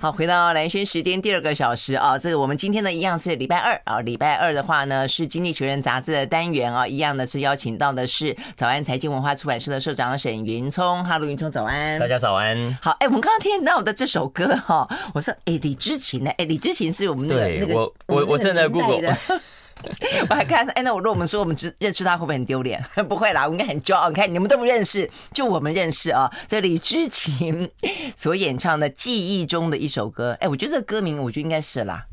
好，回到蓝轩时间第二个小时啊，这个我们今天呢一样是礼拜二啊，礼拜二的话呢是《经济学人》杂志的单元啊，一样的是邀请到的是早安财经文化出版社的社长沈云聪，哈喽，云聪早安，大家早安。好，哎，我们刚刚听到的这首歌哈，我说哎李知琴呢，哎李知琴是我们那个那个我我我正在 Google。我还看，哎，那我如果我们说我们只认识他，会不会很丢脸？不会啦，我应该很骄傲。你看，你们都不认识，就我们认识啊。这李知琴所演唱的《记忆中的一首歌》，哎，我觉得这个歌名，我觉得应该是啦。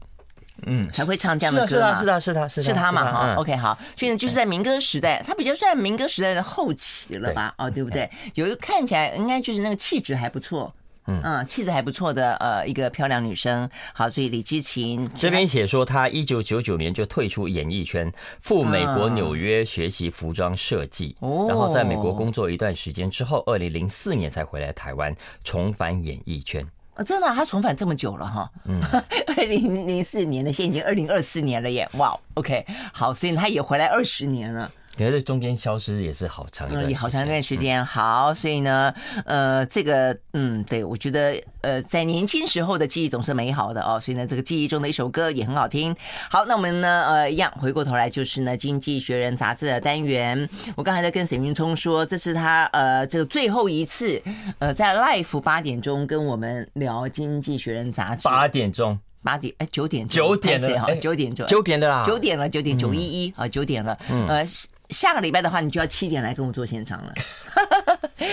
嗯，还会唱这样的歌吗？是他，是他，是他，是他嘛？哈，OK，好。所以呢，就是在民歌时代，他比较算民歌时代的后期了吧？哦，对不对？有一个看起来应该就是那个气质还不错。嗯，气质还不错的呃一个漂亮女生，好，所以李芝琴这边写说，她一九九九年就退出演艺圈，赴美国纽约学习服装设计，然后在美国工作一段时间之后，二零零四年才回来台湾重返演艺圈。哦，真的，她重返这么久了哈，嗯，二零零四年的，现在已经二零二四年了耶，哇，OK，好，所以她也回来二十年了。可是中间消失也是好长一段，也好长一段时间。好，所以呢，呃，这个，嗯，对我觉得，呃，在年轻时候的记忆总是美好的哦。所以呢，这个记忆中的一首歌也很好听。好，那我们呢，呃，一样回过头来就是呢，《经济学人》杂志的单元。我刚才在跟沈云聪说，这是他呃这个最后一次呃在 Life 八点钟跟我们聊《经济学人》杂志。八点钟。八点哎，九点九点了哈，九点钟，九点的啦，九点了，九点九一一啊，九点了，嗯、呃。下个礼拜的话，你就要七点来跟我做现场了，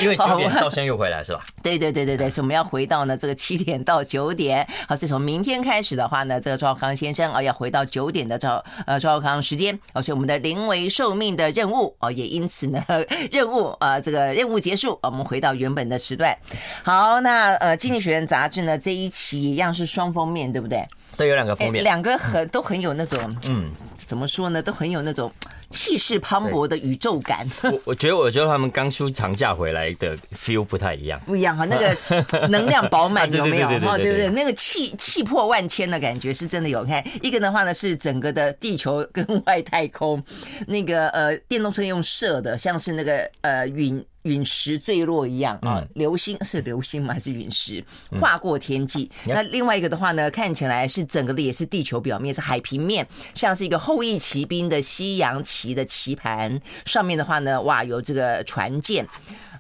因为 九点赵先又回来是吧？对对对对对，所以我们要回到呢这个七点到九点。好，所以从明天开始的话呢，这个赵康先生啊要回到九点的赵呃赵康时间。哦，所以我们的临危受命的任务哦，也因此呢 任务啊这个任务结束，我们回到原本的时段。好，那呃《经济学人》杂志呢这一期一样是双封面，对不对？对，有两个封面，两个很都很有那种嗯，怎么说呢，都很有那种。气势磅礴的宇宙感，我我觉得，我觉得他们刚出长假回来的 feel 不太一样，不一样哈，那个 能量饱满有没有哈？对不对？那个气气魄万千的感觉是真的有。看一个的话呢，是整个的地球跟外太空，那个呃电动车用射的，像是那个呃陨。陨石坠落一样啊，流星 是流星吗？还是陨石划过天际？那另外一个的话呢，看起来是整个的也是地球表面是海平面，像是一个后羿骑兵的西洋旗的棋盘，上面的话呢，哇，有这个船舰，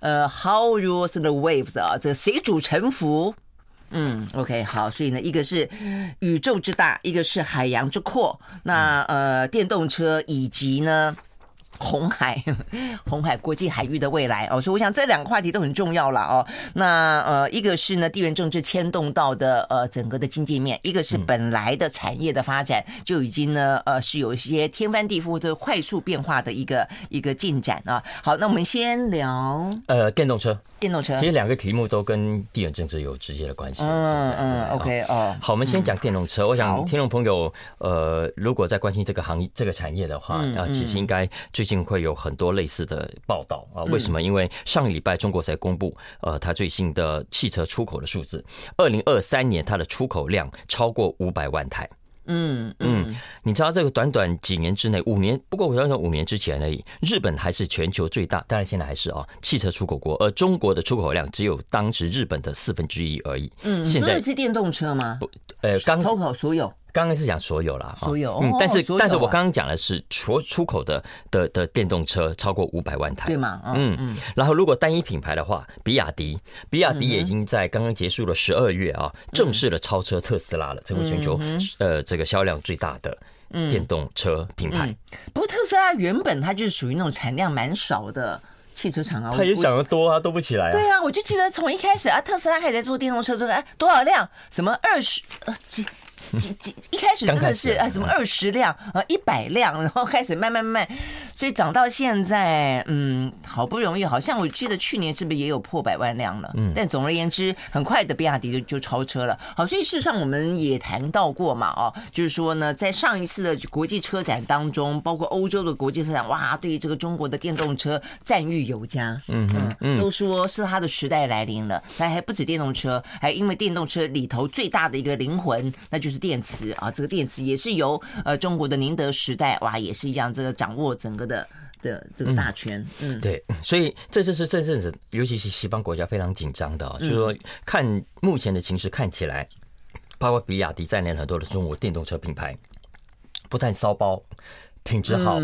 呃，How rules the waves 啊，这个谁主沉浮？嗯，OK，好，所以呢，一个是宇宙之大，一个是海洋之阔，那呃，电动车以及呢。红海，红海国际海域的未来哦，所以我想这两个话题都很重要了哦。那呃，一个是呢地缘政治牵动到的呃整个的经济面，一个是本来的产业的发展就已经呢呃是有一些天翻地覆的快速变化的一个一个进展啊。好，那我们先聊呃电动车，电动车，其实两个题目都跟地缘政治有直接的关系。嗯嗯，OK 哦。好，我们先讲电动车。我想听众朋友呃如果在关心这个行业这个产业的话啊，其实应该最近会有很多类似的报道啊？为什么？因为上个礼拜中国才公布，呃，它最新的汽车出口的数字，二零二三年它的出口量超过五百万台。嗯嗯，你知道这个短短几年之内，五年，不过我想说五年之前而已，日本还是全球最大，当然现在还是啊，汽车出口国，而中国的出口量只有当时日本的四分之一而已。嗯，现在是电动车吗？不，呃，刚出口所有。刚刚是讲所有啦，所有，嗯，但是但是我刚刚讲的是出出口的的的电动车超过五百万台，对吗？嗯嗯。然后如果单一品牌的话，比亚迪，比亚迪也已经在刚刚结束了十二月啊，正式的超车特斯拉了，成为全球呃这个销量最大的电动车品牌。不过特斯拉原本它就是属于那种产量蛮少的汽车厂啊，他也想得多啊，多不起来啊。对啊，我就记得从一开始啊，特斯拉开始在做电动车，这个哎多少辆？什么二十呃几？几几一开始真的是啊，什么二十辆啊，一百辆，然后开始慢慢慢慢，所以涨到现在，嗯，好不容易，好像我记得去年是不是也有破百万辆了？嗯，但总而言之，很快的比亚迪就就超车了。好，所以事实上我们也谈到过嘛，哦，就是说呢，在上一次的国际车展当中，包括欧洲的国际车展，哇，对于这个中国的电动车赞誉有加，嗯嗯，都说是它的时代来临了。那还不止电动车，还因为电动车里头最大的一个灵魂，那就是。电池啊，这个电池也是由呃中国的宁德时代哇，也是一样，这个掌握整个的的这个大权。嗯，对，所以这就是这阵子，尤其是西方国家非常紧张的，就是说看目前的情势看起来，包括比亚迪在内很多的中国电动车品牌，不但骚包、品质好、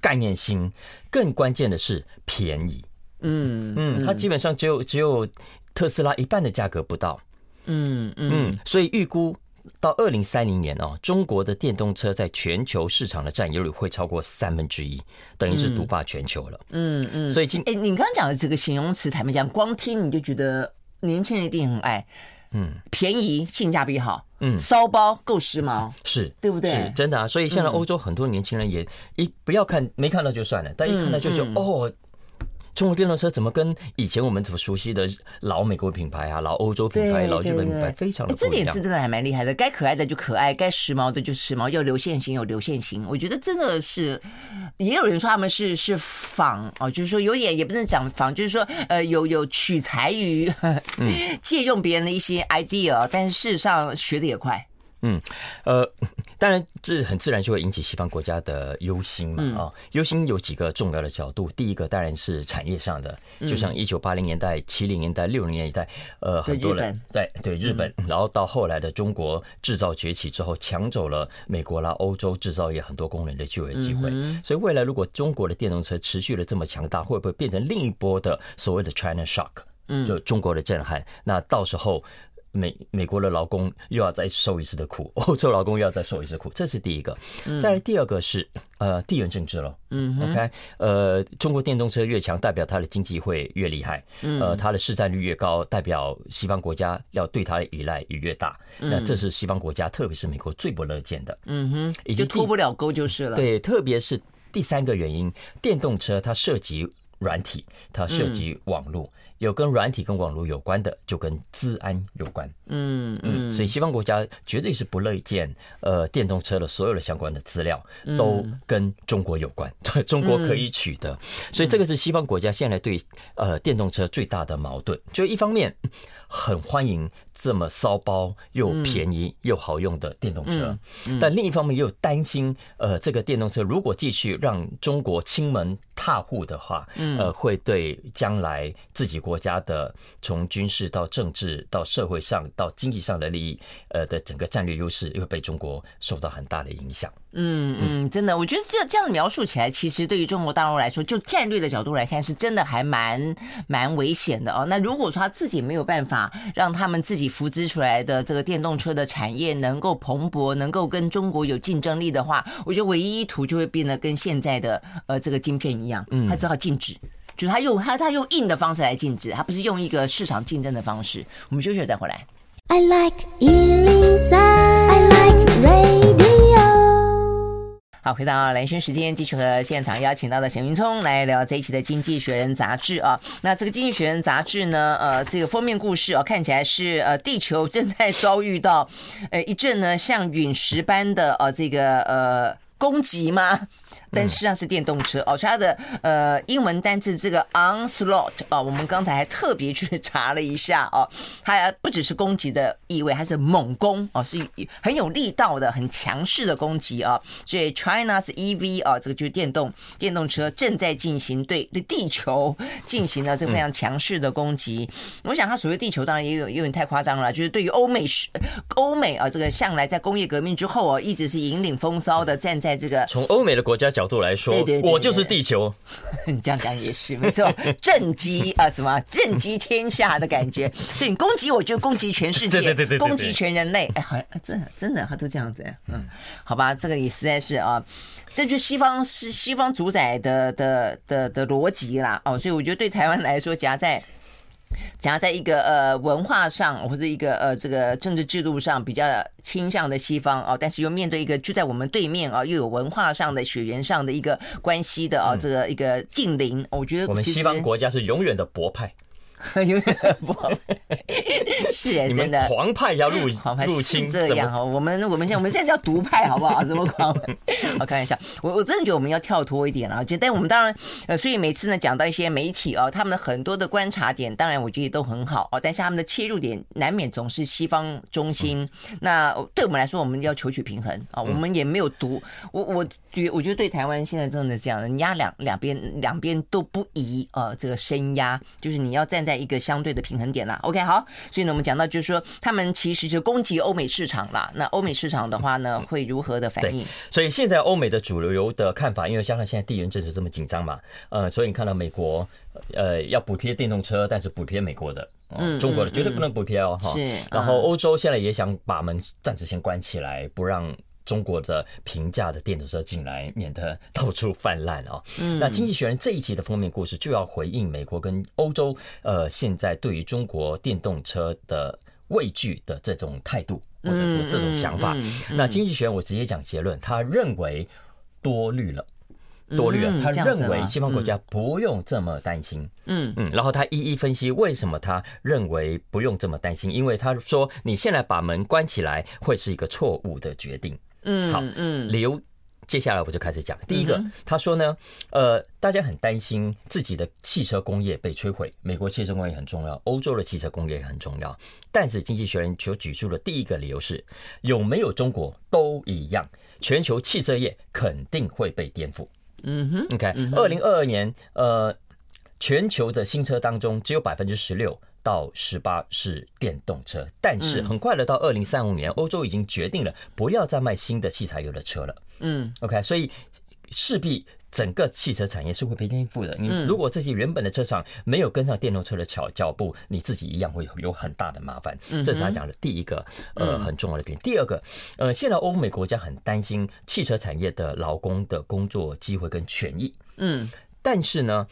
概念新，更关键的是便宜。嗯嗯，它基本上只有只有特斯拉一半的价格不到。嗯嗯，所以预估。到二零三零年哦，中国的电动车在全球市场的占有率会超过三分之一，等于是独霸全球了。嗯嗯，所以今哎，你刚刚讲的这个形容词，坦白讲，光听你就觉得年轻人一定很爱。嗯，便宜，性价比好。嗯，骚包够时髦，是对不对？是真的啊。所以现在欧洲很多年轻人也一不要看没看到就算了，但一看到就说哦。中国电动车怎么跟以前我们所熟悉的老美国品牌啊、老欧洲品牌、老日本品牌非常的不一样？这点是真的还蛮厉害的。该可爱的就可爱，该时髦的就时髦，要流线型有流线型。我觉得真的是，也有人说他们是是仿哦，就是说有点也不能讲仿，就是说呃有有取材于 借用别人的一些 idea，但是事实上学的也快。嗯，呃，当然这很自然就会引起西方国家的忧心嘛啊，忧心有几个重要的角度，第一个当然是产业上的，就像一九八零年代、七零年代、六零年代，呃，很多人对对日本，然后到后来的中国制造崛起之后，抢走了美国啦、欧洲制造业很多工人的就业机会，所以未来如果中国的电动车持续的这么强大，会不会变成另一波的所谓的 China Shock？嗯，就中国的震撼，那到时候。美美国的劳工又要再受一次的苦，欧洲劳工又要再受一次苦，这是第一个。再来第二个是呃地缘政治了。嗯，OK，呃，中国电动车越强，代表它的经济会越厉害。呃，它的市占率越高，代表西方国家要对它的依赖也越大。那这是西方国家，特别是美国最不乐见的。嗯哼，已经脱不了钩就是了。对，特别是第三个原因，电动车它涉及软体，它涉及网络。有跟软体跟网络有关的，就跟治安有关。嗯嗯，所以西方国家绝对是不乐见，呃，电动车的所有的相关的资料都跟中国有关，对，中国可以取得。所以这个是西方国家现在对呃电动车最大的矛盾。就一方面很欢迎这么骚包又便宜又好用的电动车，但另一方面又担心，呃，这个电动车如果继续让中国亲门踏户的话，呃，会对将来自己。国家的从军事到政治到社会上到经济上的利益，呃的整个战略优势，又会被中国受到很大的影响。嗯嗯，真的，我觉得这这样描述起来，其实对于中国大陆来说，就战略的角度来看，是真的还蛮蛮危险的哦。那如果说他自己没有办法让他们自己扶植出来的这个电动车的产业能够蓬勃，能够跟中国有竞争力的话，我觉得唯一意图就会变得跟现在的呃这个晶片一样，嗯，它只好禁止。就是他用他他用硬的方式来禁止，他不是用一个市场竞争的方式。我们休息了再回来。I like 103, I like radio。好，回到蓝轩时间，继续和现场邀请到的沈云聪来聊这一期的《经济学人》杂志啊。那这个《经济学人》杂志呢，呃，这个封面故事啊，看起来是呃，地球正在遭遇到呃一阵呢像陨石般的呃这个呃攻击吗？但实际上是电动车哦，所以它的呃英文单字这个 onslaught 啊，我们刚才还特别去查了一下哦，它不只是攻击的意味，它是猛攻哦，是很有力道的、很强势的攻击啊。所以 China's EV 啊，这个就是电动电动车正在进行对对地球进行了这个非常强势的攻击。我想它所谓地球当然也有有点太夸张了，就是对于欧美是欧美啊，这个向来在工业革命之后哦，一直是引领风骚的，站在这个从欧美的国家。角度来说，我就是地球。你这样讲也是没错，正极啊，什么正极天下的感觉。所以你攻击我，就攻击全世界，攻击全人类。哎，好像真的真的，他都这样子。嗯，好吧，这个也实在是啊，这就是西方是西方主宰的的的的逻辑啦。哦，所以我觉得对台湾来说，夹在。夹在一个呃文化上或者一个呃这个政治制度上比较倾向的西方啊，但是又面对一个就在我们对面啊，又有文化上的血缘上的一个关系的啊，这个一个近邻，我觉得我们西方国家是永远的博派。是哎，真的，狂派要入入侵这样哦。我们我们现在我们现在叫独派好不好？什么狂？我看一下，我我真的觉得我们要跳脱一点啊。就但我们当然呃，所以每次呢讲到一些媒体啊，他们的很多的观察点，当然我觉得都很好哦。但是他们的切入点难免总是西方中心。那对我们来说，我们要求取平衡啊。我们也没有独，我我觉我觉得对台湾现在真的这样，你压两两边两边都不宜呃。这个声压就是你要站在。一个相对的平衡点啦，OK，好，所以呢，我们讲到就是说，他们其实就攻击欧美市场啦。那欧美市场的话呢，会如何的反应？所以现在欧美的主流的看法，因为加上现在地缘政治这么紧张嘛，呃，所以你看到美国呃要补贴电动车，但是补贴美国的，嗯，中国的绝对不能补贴哦，哈。是。然后欧洲现在也想把门暂时先关起来，不让。中国的平价的电动车进来，免得到处泛滥啊。嗯，那《经济学人》这一期的封面故事就要回应美国跟欧洲，呃，现在对于中国电动车的畏惧的这种态度，或者说这种想法。那《经济学人》我直接讲结论，他认为多虑了，多虑了。他认为西方国家不用这么担心。嗯嗯，然后他一一分析为什么他认为不用这么担心，因为他说你现在把门关起来会是一个错误的决定。嗯，好，嗯，理由接下来我就开始讲。第一个，他说呢，呃，大家很担心自己的汽车工业被摧毁，美国汽车工业很重要，欧洲的汽车工业也很重要。但是，经济学人所举出的第一个理由是，有没有中国都一样，全球汽车业肯定会被颠覆。嗯哼，OK，二零二二年，呃，全球的新车当中只有百分之十六到十八是电动车，但是很快的到二零三五年，欧洲已经决定了不要再卖新的汽柴油的车了。嗯，OK，所以势必整个汽车产业是会被颠覆的。你如果这些原本的车厂没有跟上电动车的脚脚步，你自己一样会有很大的麻烦。这是他讲的第一个呃很重要的点。第二个，呃，现在欧美国家很担心汽车产业的劳工的工作机会跟权益。嗯，但是呢。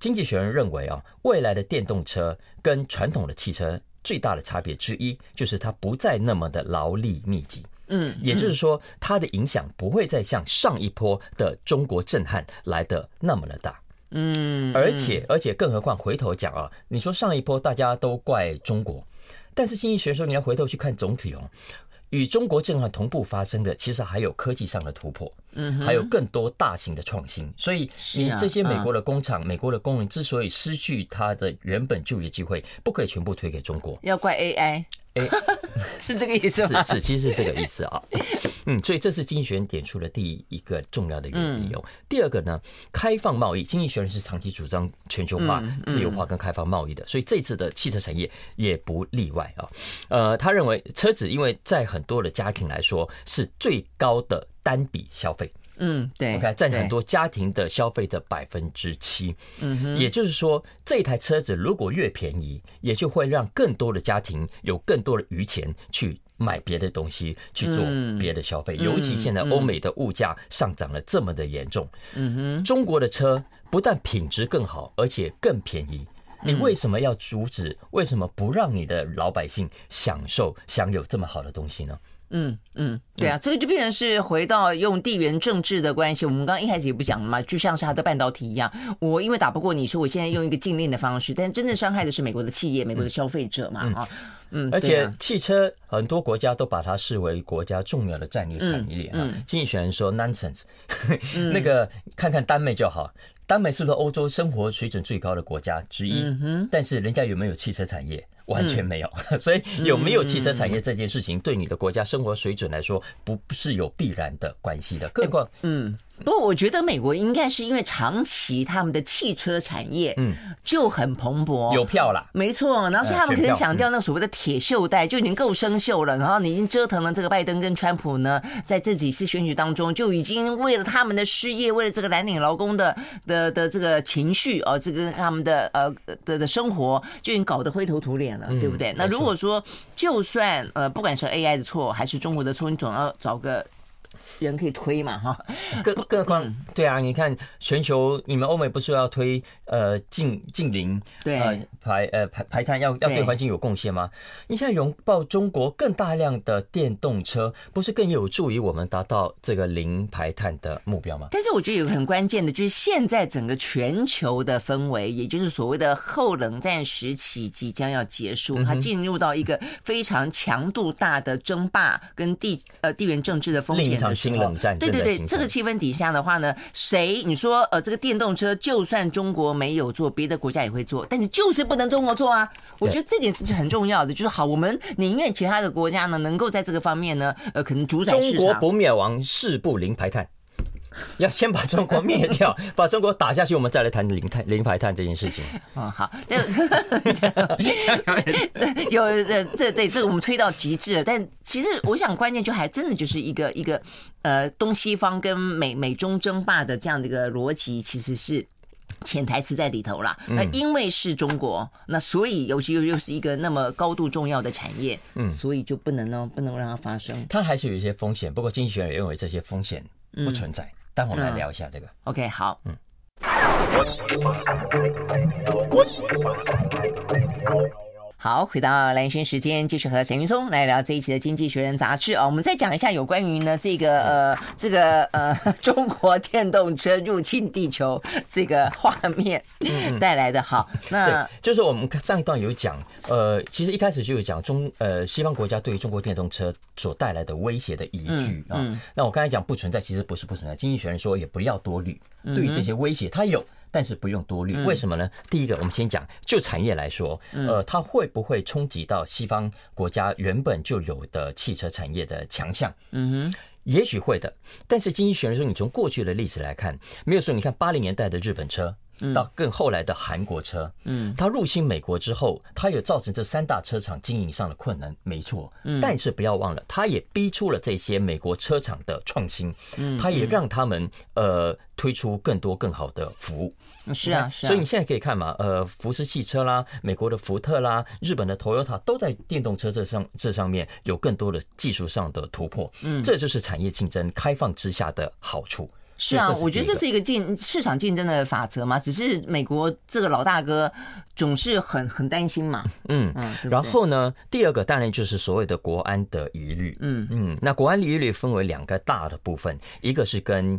经济学人认为啊，未来的电动车跟传统的汽车最大的差别之一，就是它不再那么的劳力密集。嗯，也就是说，它的影响不会再像上一波的中国震撼来的那么的大。嗯，而且而且，更何况回头讲啊，你说上一波大家都怪中国，但是经济学说你要回头去看总体哦。与中国震撼同步发生的，其实还有科技上的突破，嗯，还有更多大型的创新。所以，你这些美国的工厂、美国的工人之所以失去他的原本就业机会，不可以全部推给中国，要怪 AI。哎，是这个意思吗？是是，其实是这个意思啊。嗯，所以这是经济学人点出的第一个重要的原因。哦。第二个呢，开放贸易，经济学人是长期主张全球化、自由化跟开放贸易的，所以这次的汽车产业也不例外啊。呃，他认为车子因为在很多的家庭来说是最高的单笔消费。嗯，对，OK，占很多家庭的消费的百分之七。嗯哼，也就是说，这台车子如果越便宜，也就会让更多的家庭有更多的余钱去买别的东西，去做别的消费。尤其现在欧美的物价上涨了这么的严重。嗯哼，中国的车不但品质更好，而且更便宜。你为什么要阻止？为什么不让你的老百姓享受享有这么好的东西呢？嗯嗯，对啊，这个就变成是回到用地缘政治的关系。我们刚刚一开始也不讲了嘛，就像是它的半导体一样，我因为打不过你，说我现在用一个禁令的方式，但是真正伤害的是美国的企业、美国的消费者嘛啊。嗯，而且汽车很多国家都把它视为国家重要的战略产业啊。经济学人说 nonsense，那个看看丹麦就好。丹麦是不是欧洲生活水准最高的国家之一？但是人家有没有汽车产业？完全没有。所以有没有汽车产业这件事情，对你的国家生活水准来说，不是有必然的关系的。更何况，嗯。不过我觉得美国应该是因为长期他们的汽车产业嗯就很蓬勃，有票了，没错。然后所以他们可能想掉那个所谓的铁锈带就已经够生锈了。然后你已经折腾了这个拜登跟川普呢，在这几次选举当中就已经为了他们的失业，为了这个蓝领劳工的的的这个情绪哦，这个他们的呃的的生活就已经搞得灰头土脸了，对不对？那如果说就算呃不管是 AI 的错还是中国的错，你总要找个。人可以推嘛哈，更更何况对啊，你看全球，你们欧美不是要推呃净净零对。排呃排排碳要要对。环境有贡献吗？你现在拥抱中国更大量的电动车，不是更有助于我们达到这个零排碳的目标吗？但是我觉得有个很关键的，就是现在整个全球的氛围，也就是所谓的后冷战时期即将要结束，它进入到一个非常强度大的争霸跟地呃地缘政治的风险的时候。冷战，对对对，这个气氛底下的话呢，谁你说呃，这个电动车就算中国没有做，别的国家也会做，但你就是不能中国做啊。我觉得这点是很重要的，就是好，我们宁愿其他的国家呢，能够在这个方面呢，呃，可能主宰市场。中国不灭亡，誓不零排碳。要先把中国灭掉，把中国打下去，我们再来谈零碳、零排碳这件事情。哦，好，有这这对这个我们推到极致了。但其实我想，关键就还真的就是一个一个呃东西方跟美美中争霸的这样的一个逻辑，其实是潜台词在里头啦。那因为是中国，那所以尤其又又是一个那么高度重要的产业，嗯，所以就不能呢不能让它发生。它还是有一些风险，不过经济学人认为这些风险不存在。但我们来聊一下这个。嗯、OK，好。嗯。好，回到蓝轩时间，继续和沈云松来聊这一期的《经济学人》杂志啊。我们再讲一下有关于呢这个呃这个呃 中国电动车入侵地球这个画面带来的。好，那就是我们上一段有讲，呃，其实一开始就有讲中呃西方国家对于中国电动车所带来的威胁的依据啊。那我刚才讲不存在，其实不是不存在。《经济学人》说也不要多虑，对于这些威胁，它有。但是不用多虑，为什么呢？第一个，我们先讲就产业来说，呃，它会不会冲击到西方国家原本就有的汽车产业的强项？嗯哼，也许会的。但是经济学人说，你从过去的历史来看，没有说你看八零年代的日本车。到更后来的韩国车，嗯，它入侵美国之后，它也造成这三大车厂经营上的困难，没错。嗯，但是不要忘了，它也逼出了这些美国车厂的创新，嗯，它也让他们呃推出更多更好的服务。是啊，是啊。所以你现在可以看嘛，呃，福斯汽车啦，美国的福特啦，日本的 Toyota 都在电动车这上这上面有更多的技术上的突破。嗯，这就是产业竞争开放之下的好处。是啊，我觉得这是一个竞市场竞争的法则嘛，只是美国这个老大哥总是很很担心嘛。嗯嗯，然后呢，第二个当然就是所谓的国安的疑虑。嗯嗯，那国安疑虑分为两个大的部分，一个是跟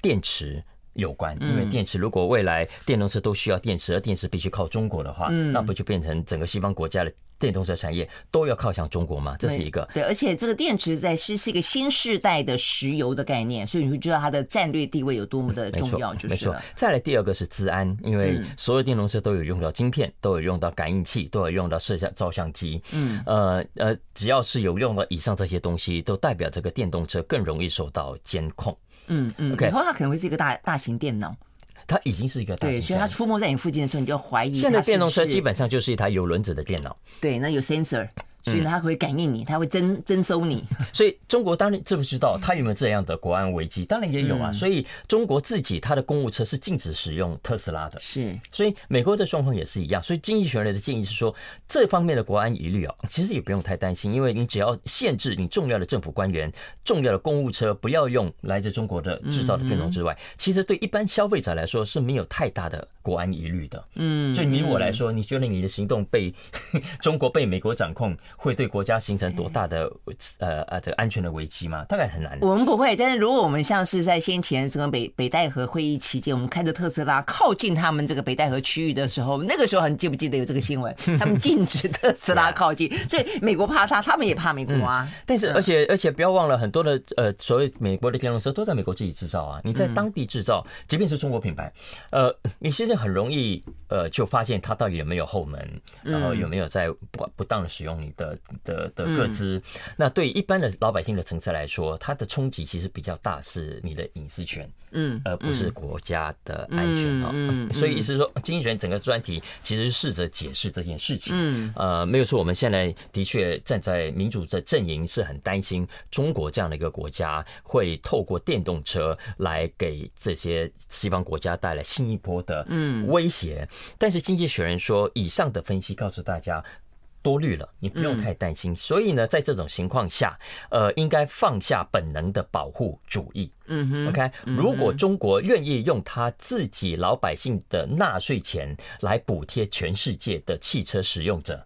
电池有关，因为电池如果未来电动车都需要电池，而电池必须靠中国的话，那不就变成整个西方国家的。电动车产业都要靠向中国吗？这是一个对，对，而且这个电池在是是一个新时代的石油的概念，所以你会知道它的战略地位有多么的重要，就是没错。再来第二个是资安，因为所有电动车都有用到晶片，都有用到感应器，都有用到摄像照相机。嗯，呃呃，只要是有用到以上这些东西，都代表这个电动车更容易受到监控。嗯嗯以后它可能会是一个大大型电脑。它已经是一个大，对，所以它出没在你附近的时候，你就要怀疑。现在电动车基本上就是一台有轮子的电脑。对，那有 sensor。所以它会感应你，它会征征收你。所以中国当然知不知道它有没有这样的国安危机？当然也有啊。所以中国自己它的公务车是禁止使用特斯拉的。是。所以美国的状况也是一样。所以经济学人的建议是说，这方面的国安疑虑啊，其实也不用太担心，因为你只要限制你重要的政府官员、重要的公务车不要用来自中国的制造的电动之外，其实对一般消费者来说是没有太大的国安疑虑的。嗯。就你我来说，你觉得你的行动被 中国被美国掌控？会对国家形成多大的呃呃这个安全的危机吗？大概很难。我们不会，但是如果我们像是在先前这个北北戴河会议期间，我们开着特斯拉靠近他们这个北戴河区域的时候，那个时候你记不记得有这个新闻？他们禁止特斯拉靠近，所以美国怕他，他们也怕美国啊。但是而且而且不要忘了，很多的呃所谓美国的电动车都在美国自己制造啊。你在当地制造，即便是中国品牌，呃，你其实很容易呃就发现它到底有没有后门，然后有没有在不不当的使用你的。的的个资，那对一般的老百姓的层次来说，它的冲击其实比较大，是你的隐私权，嗯，而不是国家的安全啊。所以意思是说，经济学人整个专题其实试着解释这件事情。嗯，呃，没有说，我们现在的确站在民主的阵营，是很担心中国这样的一个国家会透过电动车来给这些西方国家带来新一波的嗯威胁。但是经济学人说，以上的分析告诉大家。多虑了，你不用太担心。所以呢，在这种情况下，呃，应该放下本能的保护主义。嗯哼，OK。如果中国愿意用他自己老百姓的纳税钱来补贴全世界的汽车使用者，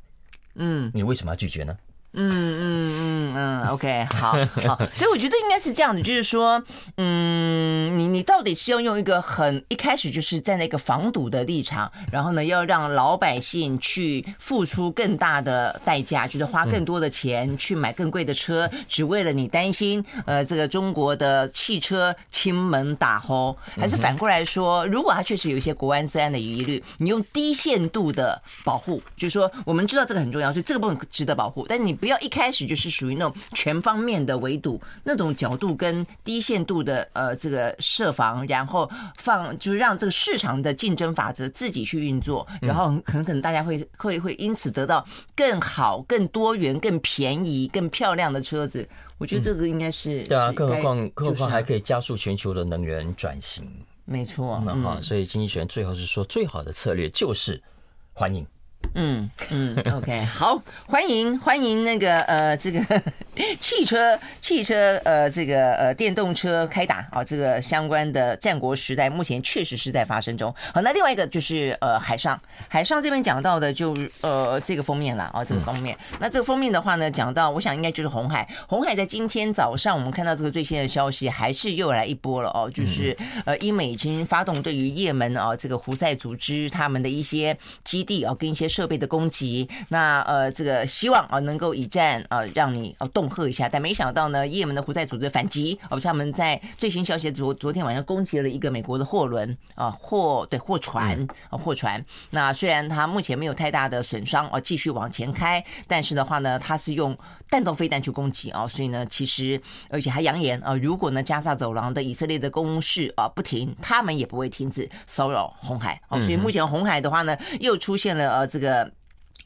嗯，你为什么要拒绝呢？嗯嗯嗯嗯，OK，好好，所以我觉得应该是这样子，就是说，嗯，你你到底是要用一个很一开始就是站在一个防堵的立场，然后呢，要让老百姓去付出更大的代价，就是花更多的钱去买更贵的车，只为了你担心呃 这个中国的汽车亲门打轰，还是反过来说，如果它确实有一些国安治安的疑虑，你用低限度的保护，就是说我们知道这个很重要，所以这个部分值得保护，但你。不要一开始就是属于那种全方面的围堵，那种角度跟低限度的呃这个设防，然后放就是让这个市场的竞争法则自己去运作，然后可能可能大家会 会会因此得到更好、更多元、更便宜、更漂亮的车子。我觉得这个应该是对啊，更何况更何况还可以加速全球的能源转型。没错，那哈，所以经济学人最后是说，最好的策略就是欢迎。嗯嗯，OK，好，欢迎欢迎那个呃这个 汽车汽车呃这个呃电动车开打啊，这个相关的战国时代目前确实是在发生中。好，那另外一个就是呃海上海上这边讲到的就呃这个封面了啊，这个封面。那这个封面的话呢，讲到我想应该就是红海，红海在今天早上我们看到这个最新的消息，还是又来一波了哦，就是呃英美已经发动对于也门啊这个胡塞组织他们的一些基地啊跟一些设备的攻击，那呃，这个希望啊能够以战啊让你啊恫吓一下，但没想到呢，也门的胡塞组织反击，而且他们在最新消息昨昨天晚上攻击了一个美国的货轮啊货对货船啊货船。那虽然它目前没有太大的损伤啊，继续往前开，但是的话呢，它是用弹道飞弹去攻击啊，所以呢，其实而且还扬言啊，如果呢加萨走廊的以色列的攻势啊不停，他们也不会停止骚扰红海啊。所以目前红海的话呢，又出现了呃这个。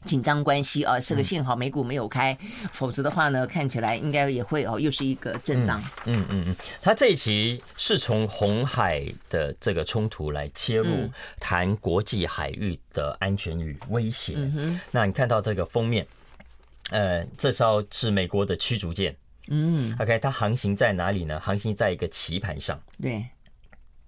紧张关系啊，是个幸好美股没有开，否则的话呢，看起来应该也会哦，又是一个震荡。嗯嗯嗯，他这一期是从红海的这个冲突来切入，谈国际海域的安全与威胁。嗯，那你看到这个封面，呃，这艘是美国的驱逐舰。嗯，OK，它航行在哪里呢？航行在一个棋盘上。对。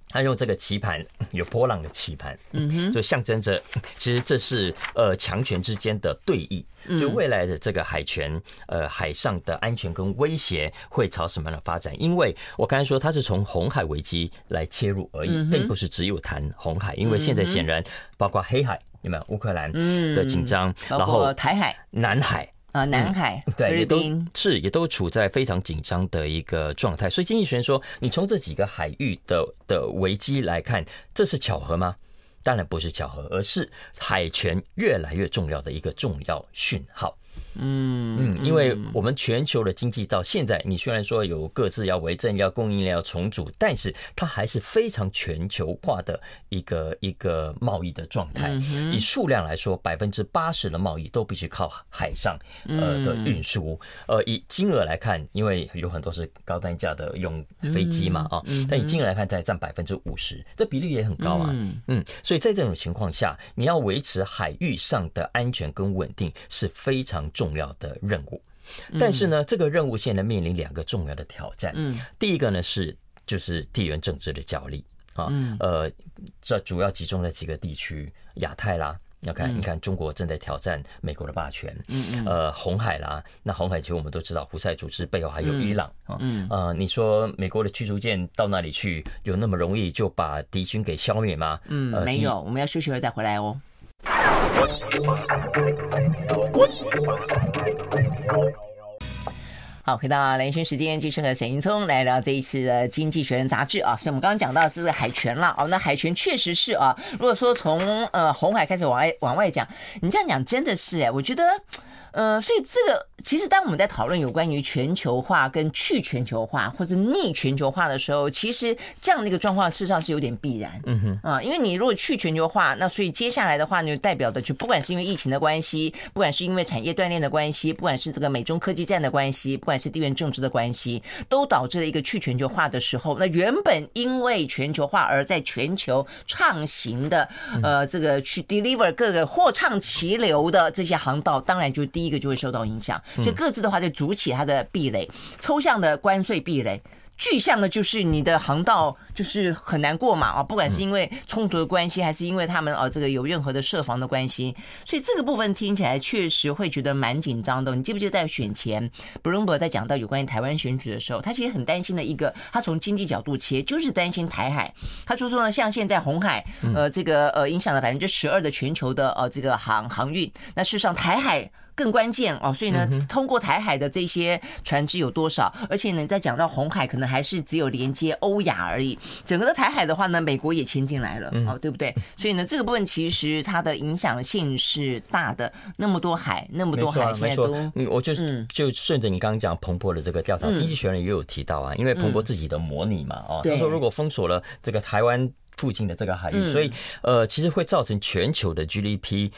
他用这个棋盘，有波浪的棋盘，嗯哼，就象征着，其实这是呃强权之间的对弈，就未来的这个海权，呃海上的安全跟威胁会朝什么样的发展？因为我刚才说它是从红海危机来切入而已，并不是只有谈红海，因为现在显然包括黑海，有没有乌克兰的紧张，然后台海、南海。啊，南海、嗯、对，也都是也都处在非常紧张的一个状态，所以经济学人说，你从这几个海域的的危机来看，这是巧合吗？当然不是巧合，而是海权越来越重要的一个重要讯号。嗯嗯，因为我们全球的经济到现在，你虽然说有各自要为政、要供应链要重组，但是它还是非常全球化的一个一个贸易的状态。以数量来说，百分之八十的贸易都必须靠海上呃的运输。呃，以金额来看，因为有很多是高单价的用飞机嘛啊，但以金额来看，才占百分之五十，这比例也很高啊。嗯，所以在这种情况下，你要维持海域上的安全跟稳定是非常重要的任务，但是呢，这个任务现在面临两个重要的挑战。嗯，第一个呢是就是地缘政治的角力。啊，呃，这主要集中在几个地区，亚太啦，要看你看中国正在挑战美国的霸权，嗯嗯，呃，红海啦，那红海其实我们都知道，胡塞组织背后还有伊朗啊，嗯，呃，你说美国的驱逐舰到那里去，有那么容易就把敌军给消灭吗？嗯，没有，我们要休息会再回来哦。好，回到连线时间，继续和沈云聪来聊这一次的《经济学人》杂志啊。所以我们刚刚讲到是海泉了哦，那海泉确实是啊。如果说从呃红海开始往外往外讲，你这样讲真的是哎，我觉得。呃，所以这个其实当我们在讨论有关于全球化跟去全球化或者逆全球化的时候，其实这样的一个状况事实上是有点必然。嗯哼，啊，因为你如果去全球化，那所以接下来的话呢，就代表的就不管是因为疫情的关系，不管是因为产业锻炼的关系，不管是这个美中科技战的关系，不管是地缘政治的关系，都导致了一个去全球化的时候，那原本因为全球化而在全球畅行的呃这个去 deliver 各个货畅其流的这些航道，当然就。第一个就会受到影响，所以各自的话就筑起它的壁垒，抽象的关税壁垒。具象的就是你的航道就是很难过嘛啊，不管是因为冲突的关系，还是因为他们啊这个有任何的设防的关系，所以这个部分听起来确实会觉得蛮紧张的。你记不记得在选前，Bloomberg 在讲到有关于台湾选举的时候，他其实很担心的一个，他从经济角度切，就是担心台海。他就说呢，像现在红海呃这个呃影响了百分之十二的全球的呃这个航航运，那事实上台海。更关键哦，所以呢，通过台海的这些船只有多少？而且呢，在讲到红海，可能还是只有连接欧亚而已。整个的台海的话呢，美国也牵进来了，哦，对不对？所以呢，这个部分其实它的影响性是大的。那么多海，那么多海，现在都，嗯，我就就顺着你刚刚讲彭博的这个调查，经济学人也有提到啊，因为彭博自己的模拟嘛，哦，他说如果封锁了这个台湾附近的这个海域，所以呃，其实会造成全球的 GDP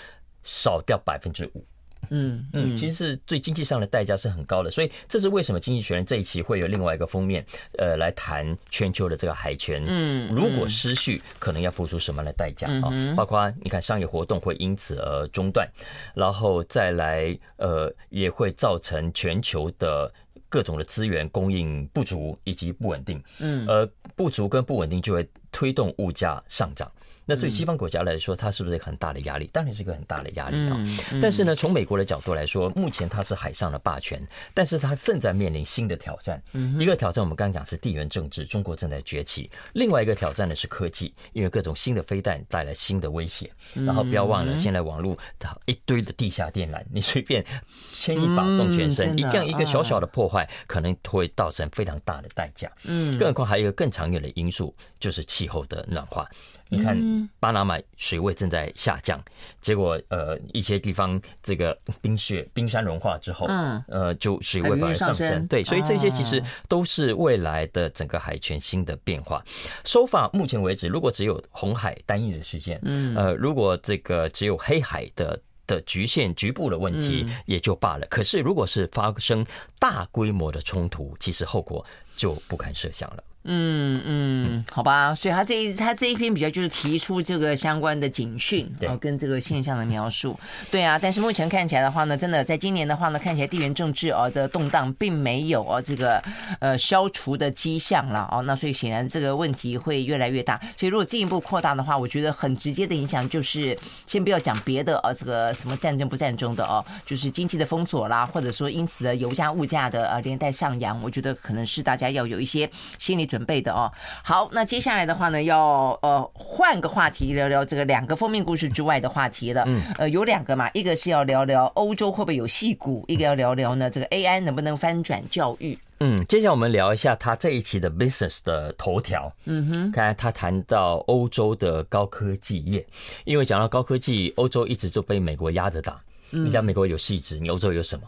少掉百分之五。嗯嗯，其实是对经济上的代价是很高的，所以这是为什么《经济学人》这一期会有另外一个封面，呃，来谈全球的这个海权。嗯，如果失序，可能要付出什么样的代价啊？包括你看商业活动会因此而中断，然后再来呃，也会造成全球的各种的资源供应不足以及不稳定。嗯，而不足跟不稳定就会推动物价上涨。那对西方国家来说，它是不是很大的压力？当然是一个很大的压力啊。但是呢，从美国的角度来说，目前它是海上的霸权，但是它正在面临新的挑战。一个挑战我们刚刚讲是地缘政治，中国正在崛起；另外一个挑战呢是科技，因为各种新的飞弹带来新的威胁。然后不要忘了，现在网络一堆的地下电缆，你随便牵一发动全身，一这样一个小小的破坏，可能会造成非常大的代价。嗯，更何况还有一个更长远的因素，就是气候的暖化。你看，巴拿马水位正在下降，结果呃，一些地方这个冰雪、冰山融化之后，嗯，呃，就水位反而上升。对，所以这些其实都是未来的整个海权新的变化。收法目前为止，如果只有红海单一的事件，嗯，呃，如果这个只有黑海的的局限局部的问题也就罢了。可是如果是发生大规模的冲突，其实后果就不堪设想了。嗯嗯，好吧，所以他这一他这一篇比较就是提出这个相关的警讯，然后跟这个现象的描述，对啊，但是目前看起来的话呢，真的在今年的话呢，看起来地缘政治哦的动荡并没有哦这个呃消除的迹象了哦，那所以显然这个问题会越来越大，所以如果进一步扩大的话，我觉得很直接的影响就是先不要讲别的哦，这个什么战争不战争的哦，就是经济的封锁啦，或者说因此的油价物价的呃连带上扬，我觉得可能是大家要有一些心理。准备的哦，好，那接下来的话呢，要呃换个话题聊聊这个两个封面故事之外的话题了。嗯，呃，有两个嘛，一个是要聊聊欧洲会不会有戏骨，一个要聊聊呢这个 AI 能不能翻转教育。嗯，接下来我们聊一下他这一期的 Business 的头条。嗯哼，刚才他谈到欧洲的高科技业，因为讲到高科技，欧洲一直就被美国压着打。你讲美国有戏子，你欧洲有什么？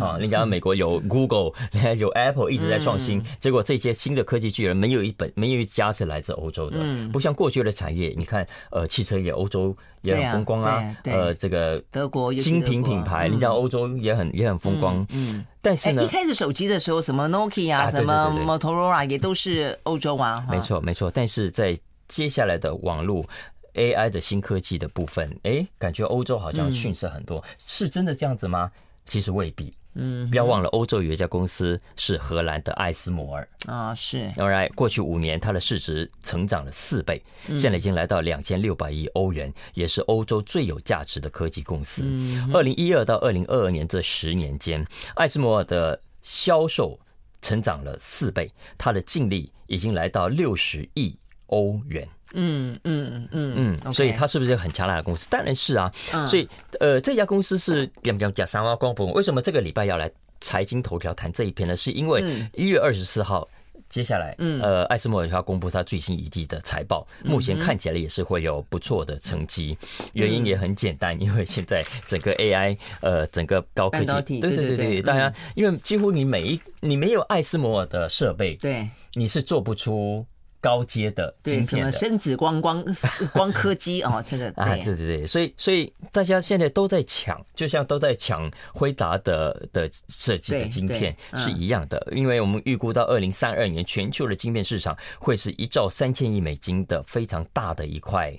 啊，你讲美国有 Google，有 Apple 一直在创新，结果这些新的科技巨人没有一本，没有一家是来自欧洲的。不像过去的产业，你看，呃，汽车业欧洲也很风光啊。呃，这个德国精品品牌，你讲欧洲也很也很风光。嗯，但是呢，一开始手机的时候，什么 Nokia 啊，什么 Motorola 也都是欧洲啊。没错，没错。但是在接下来的网络。AI 的新科技的部分，哎，感觉欧洲好像逊色很多，嗯、是真的这样子吗？其实未必。嗯，不要忘了，欧洲有一家公司是荷兰的艾斯摩尔啊，是。All right，过去五年它的市值成长了四倍，现在已经来到两千六百亿欧元，也是欧洲最有价值的科技公司。二零一二到二零二二年这十年间，艾斯摩尔的销售成长了四倍，它的净利已经来到六十亿欧元。嗯嗯嗯嗯，所以它是不是很强大的公司？当然是啊。所以呃，这家公司是讲讲讲三挖光谱。为什么这个礼拜要来财经头条谈这一篇呢？是因为一月二十四号，接下来呃，艾斯摩尔要公布他最新一季的财报，目前看起来也是会有不错的成绩。原因也很简单，因为现在整个 AI 呃，整个高科技，对对对对，大家因为几乎你每一你没有艾斯摩尔的设备，对，你是做不出。高阶的晶片的。深紫光光 光刻机哦，这个啊，对。对。对，所以所以大家现在都在抢，就像都在抢辉达的的设计的晶片是一样的，因为我们预估到二零三二年全球的晶片市场会是一兆三千亿美金的非常大的一块。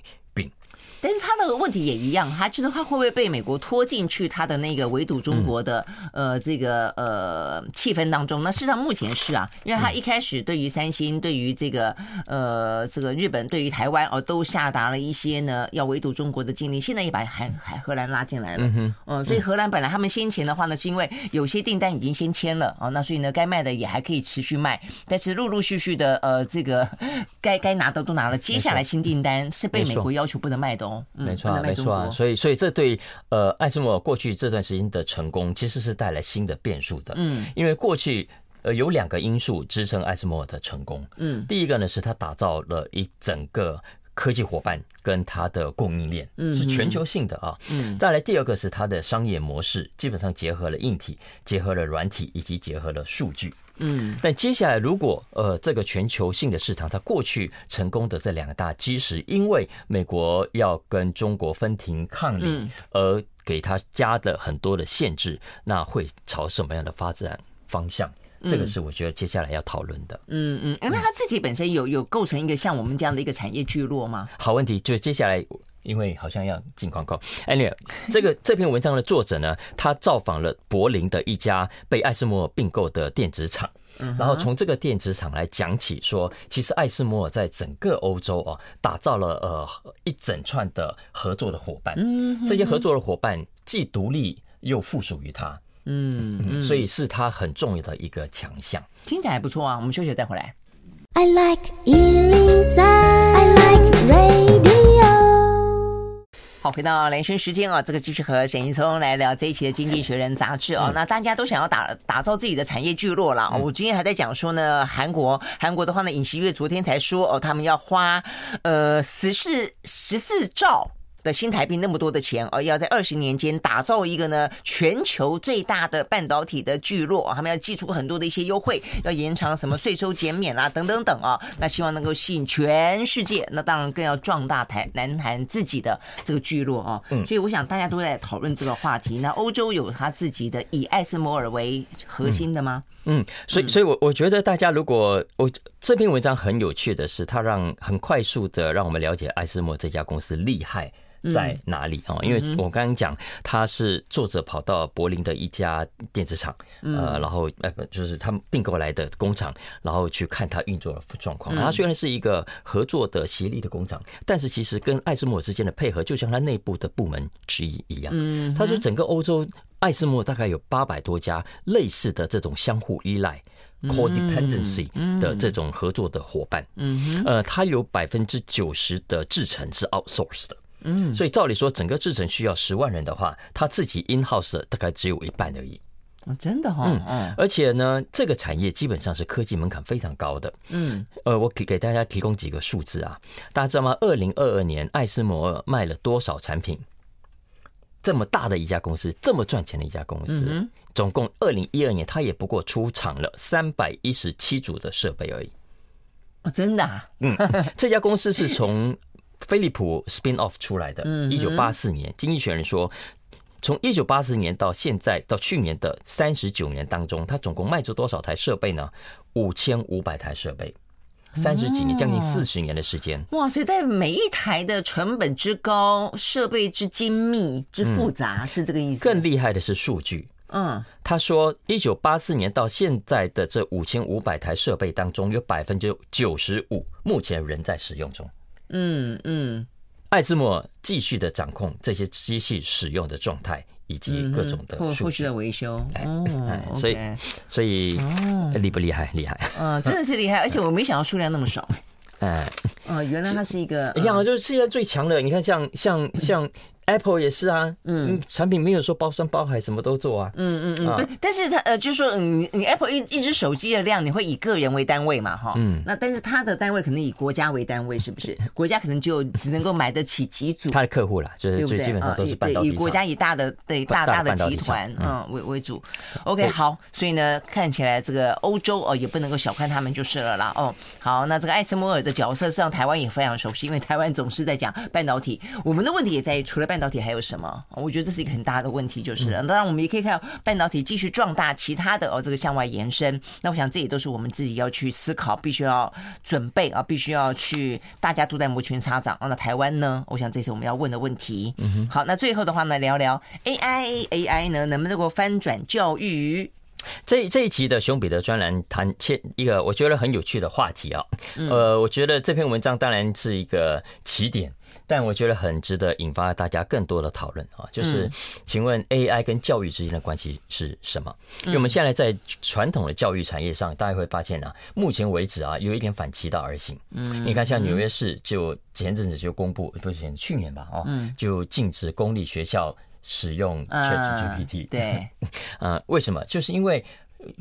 但是他的问题也一样，他就是他会不会被美国拖进去他的那个围堵中国的呃这个呃气氛当中？那事实上目前是啊，因为他一开始对于三星、对于这个呃这个日本、对于台湾哦都下达了一些呢要围堵中国的禁令，现在也把海海荷兰拉进来了。嗯嗯，所以荷兰本来他们先前的话呢，是因为有些订单已经先签了啊，那所以呢该卖的也还可以持续卖，但是陆陆续续的呃这个 该该拿的都拿了，接下来新订单是被美国要求不能卖的。没错啊，没错啊，所以所以这对呃艾斯摩尔过去这段时间的成功，其实是带来新的变数的。嗯，因为过去呃有两个因素支撑艾斯摩尔的成功。嗯，第一个呢是他打造了一整个科技伙伴跟它的供应链，是全球性的啊。嗯，再来第二个是它的商业模式，基本上结合了硬体，结合了软体，以及结合了数据。嗯，但接下来如果呃这个全球性的市场，它过去成功的这两大基石，因为美国要跟中国分庭抗礼，而给它加的很多的限制，那会朝什么样的发展方向？这个是我觉得接下来要讨论的。嗯嗯，那他自己本身有有构成一个像我们这样的一个产业聚落吗？好问题，就是接下来因为好像要进广告。Anyway，这个这篇文章的作者呢，他造访了柏林的一家被艾斯摩尔并购的电子厂，然后从这个电子厂来讲起，说其实艾斯摩尔在整个欧洲啊，打造了呃一整串的合作的伙伴。嗯，这些合作的伙伴既独立又附属于他。嗯，嗯，所以是他很重要的一个强项。听起来还不错啊，我们休息再回来。I like 103, I like radio。好，回到连线时间啊，这个继续和沈云聪来聊这一期的《经济学人》杂志啊。那大家都想要打打造自己的产业聚落了。我今天还在讲说呢，韩国韩国的话呢，尹锡月昨天才说哦，他们要花呃十四十四兆。的新台币那么多的钱，而要在二十年间打造一个呢全球最大的半导体的聚落，他们要寄出很多的一些优惠，要延长什么税收减免啊等等等啊，那希望能够吸引全世界，那当然更要壮大台南韩自己的这个聚落啊。嗯，所以我想大家都在讨论这个话题。那欧洲有他自己的以艾斯摩尔为核心的吗？嗯，所以所以，我我觉得大家如果我这篇文章很有趣的是，它让很快速的让我们了解艾斯莫这家公司厉害。在哪里啊？因为我刚刚讲，他是作者跑到柏林的一家电子厂，呃，然后呃，就是他们并购来的工厂，然后去看它运作的状况。它虽然是一个合作的协力的工厂，但是其实跟艾斯摩尔之间的配合，就像它内部的部门之一一样。嗯，他说整个欧洲艾斯摩尔大概有八百多家类似的这种相互依赖 （codependency） 的这种合作的伙伴。嗯，呃，他有百分之九十的制程是 outsourced 的。嗯，所以照理说，整个制程需要十万人的话，他自己 in house 大概只有一半而已。真的哈，嗯，而且呢，这个产业基本上是科技门槛非常高的。嗯，呃，我给给大家提供几个数字啊，大家知道吗？二零二二年，艾斯摩尔卖了多少产品？这么大的一家公司，这么赚钱的一家公司，总共二零一二年，它也不过出厂了三百一十七组的设备而已。哦，真的啊？嗯，这家公司是从。飞利浦 spin off 出来的，一九八四年，经济学人说，从一九八四年到现在到去年的三十九年当中，它总共卖出多少台设备呢？五千五百台设备，三十几年，将近四十年的时间。哇！所以在每一台的成本之高，设备之精密之复杂，是这个意思。更厉害的是数据。嗯，他说，一九八四年到现在的这五千五百台设备当中，有百分之九十五目前仍在使用中。嗯嗯，艾斯莫继续的掌控这些机器使用的状态以及各种的后后续的维修，哎，所以所以厉不厉害？厉害，嗯，真的是厉害，而且我没想到数量那么少，哎，哦，原来它是一个，一样就是世界最强的，你看像像像。Apple 也是啊，嗯，产品没有说包山包海什么都做啊，嗯嗯嗯，但是它呃，就是说，你你 Apple 一一只手机的量，你会以个人为单位嘛，哈，嗯，那但是它的单位可能以国家为单位，是不是？国家可能就只能够买得起几组，它的客户啦，就是最基本上都是半导体，以国家以大的对大大的集团嗯。为为主。OK，好，所以呢，看起来这个欧洲哦也不能够小看他们就是了啦。哦，好，那这个艾斯摩尔的角色，实际上台湾也非常熟悉，因为台湾总是在讲半导体，我们的问题也在于除了半。半导体还有什么？我觉得这是一个很大的问题，就是当然我们也可以看到半导体继续壮大，其他的哦这个向外延伸。那我想这也都是我们自己要去思考，必须要准备啊，必须要去，大家都在摩拳擦掌。那台湾呢？我想这是我们要问的问题。好，那最后的话呢，聊聊 AI，AI 呢能不能够翻转教育？这这一期的熊彼得专栏谈切一个我觉得很有趣的话题啊。呃，我觉得这篇文章当然是一个起点。但我觉得很值得引发大家更多的讨论啊，就是，请问 AI 跟教育之间的关系是什么？因为我们现在在传统的教育产业上，大家会发现啊，目前为止啊，有一点反其道而行。嗯，你看，像纽约市就前阵子就公布，不是前去年吧？哦，就禁止公立学校使用 ChatGPT。对，呃，为什么？就是因为。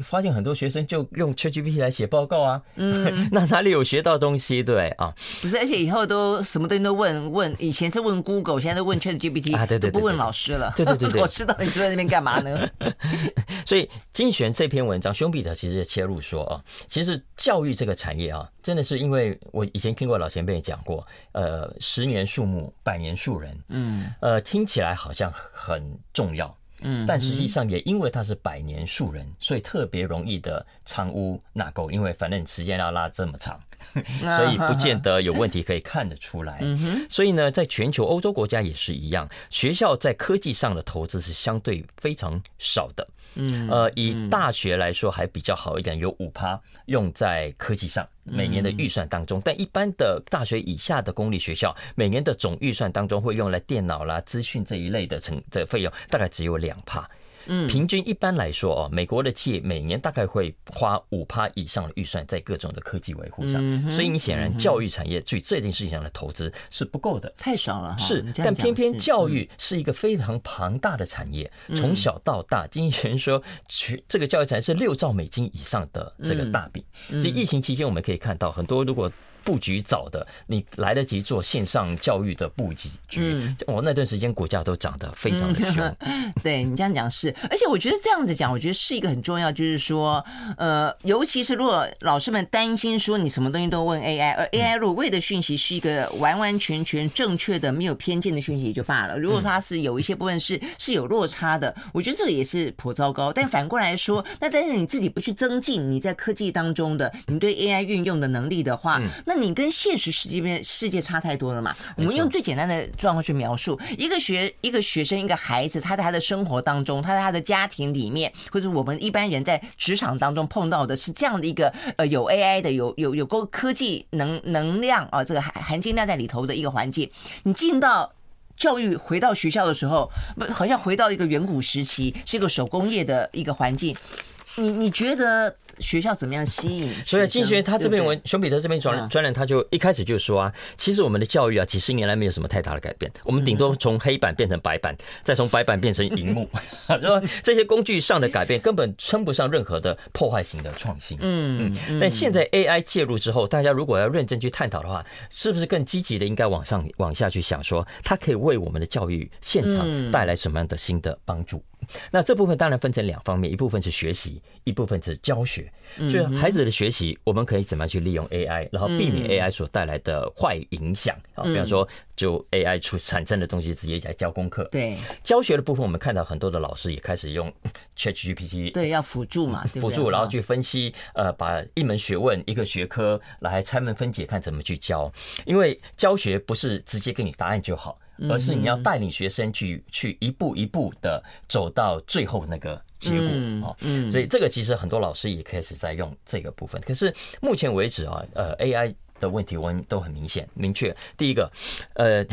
发现很多学生就用 ChatGPT 来写报告啊，嗯，那哪里有学到东西？对啊，不是，而且以后都什么东西都问问，以前是问 Google，现在都问 ChatGPT 啊，对对，不问老师了，对对对对，我知道你坐在那边干嘛呢？所以经济学人这篇文章，熊彼得其实也切入说啊，其实教育这个产业啊，真的是因为我以前听过老前辈讲过，呃，十年树木，百年树人，嗯，呃，听起来好像很重要。嗯，但实际上也因为它是百年树人，所以特别容易的藏污纳垢，因为反正时间要拉这么长，所以不见得有问题可以看得出来。所以呢，在全球欧洲国家也是一样，学校在科技上的投资是相对非常少的。嗯，呃，以大学来说还比较好一点，有五趴用在科技上，每年的预算当中。但一般的大学以下的公立学校，每年的总预算当中会用来电脑啦、资讯这一类的成的费用，大概只有两趴。嗯，平均一般来说哦，美国的企业每年大概会花五趴以上的预算在各种的科技维护上，所以你显然教育产业对这件事情上的投资是不够的，太少了。是，但偏偏教育是一个非常庞大的产业，从小到大，经济学人说，这个教育产业是六兆美金以上的这个大饼。所以疫情期间我们可以看到很多如果。布局早的，你来得及做线上教育的布局，嗯，我那段时间股价都涨得非常的凶。对你这样讲是，而且我觉得这样子讲，我觉得是一个很重要，就是说，呃，尤其是如果老师们担心说你什么东西都问 AI，而 AI 如果喂的讯息是一个完完全全正确的、没有偏见的讯息也就罢了。如果它是有一些部分是是有落差的，我觉得这个也是颇糟糕。但反过来说，那但是你自己不去增进你在科技当中的你对 AI 运用的能力的话，那你跟现实世界边世界差太多了嘛？我们用最简单的状况去描述一个学一个学生一个孩子，他在他的生活当中，他在他的家庭里面，或者我们一般人在职场当中碰到的是这样的一个呃有 AI 的有有有够科技能能量啊，这个含含金量在里头的一个环境。你进到教育回到学校的时候，不好像回到一个远古时期，是一个手工业的一个环境。你你觉得？学校怎么样吸引？所以经济学他这篇文，熊彼得这篇专专栏，他就一开始就说啊，其实我们的教育啊，几十年来没有什么太大的改变，我们顶多从黑板变成白板，再从白板变成荧幕，说这些工具上的改变根本称不上任何的破坏型的创新。嗯嗯。但现在 AI 介入之后，大家如果要认真去探讨的话，是不是更积极的应该往上往下去想，说它可以为我们的教育现场带来什么样的新的帮助？那这部分当然分成两方面，一部分是学习，一部分是教学。所以孩子的学习，我们可以怎么样去利用 AI，然后避免 AI 所带来的坏影响啊？比方说，就 AI 出产生的东西直接来教功课。对，教学的部分，我们看到很多的老师也开始用 ChatGPT，对，要辅助嘛，辅助，然后去分析，呃，把一门学问、一个学科来拆门分解，看怎么去教。因为教学不是直接给你答案就好。而是你要带领学生去去一步一步的走到最后那个结果啊，嗯，所以这个其实很多老师也开始在用这个部分。可是目前为止啊，呃，AI 的问题我们都很明显明确。第一个，呃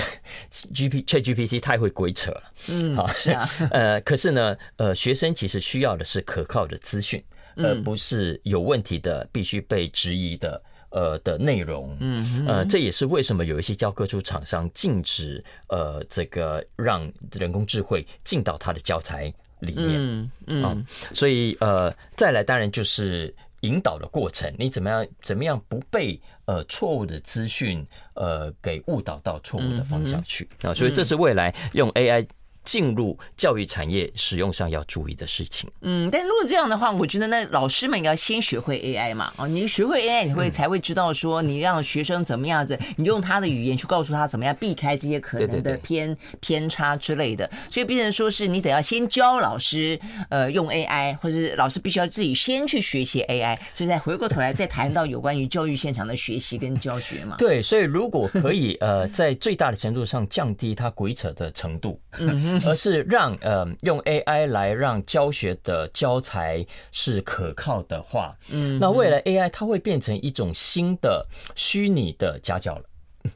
，G P ChatGPT 太会鬼扯了，嗯，好，是啊，呃，可是呢，呃，学生其实需要的是可靠的资讯，而不是有问题的必须被质疑的。呃的内容，嗯，呃，这也是为什么有一些教科书厂商禁止呃这个让人工智慧进到他的教材里面，嗯嗯，所以呃再来当然就是引导的过程，你怎么样怎么样不被呃错误的资讯呃给误导到错误的方向去。啊，所以这是未来用 AI。进入教育产业使用上要注意的事情。嗯，但如果这样的话，我觉得那老师们要先学会 AI 嘛。哦，你学会 AI，你会才会知道说，你让学生怎么样子，你用他的语言去告诉他怎么样避开这些可能的偏偏差之类的。所以，变成说是你得要先教老师呃用 AI，或者是老师必须要自己先去学习 AI，所以再回过头来再谈到有关于教育现场的学习跟教学嘛。对，所以如果可以呃在最大的程度上降低他鬼扯的程度。嗯而是让呃用 AI 来让教学的教材是可靠的话，嗯，那未来 AI 它会变成一种新的虚拟的家教了，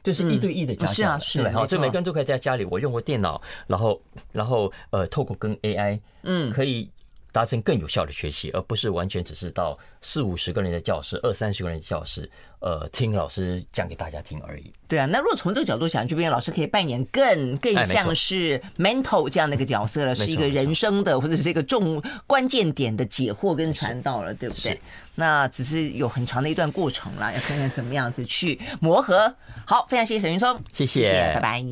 就是一对一的家教，是啊，是，好，所以每个人都可以在家里，我用过电脑，然后然后呃透过跟 AI，嗯，可以。达成更有效的学习，而不是完全只是到四五十个人的教室、二三十个人的教室，呃，听老师讲给大家听而已。对啊，那如果从这个角度想，就变成老师可以扮演更更像是 mentor 这样的一个角色了，是一个人生的或者是一个重关键点的解惑跟传导了，对不对？那只是有很长的一段过程了，要看看怎么样子去磨合。好，非常谢谢沈云松，谢谢，谢谢，拜拜。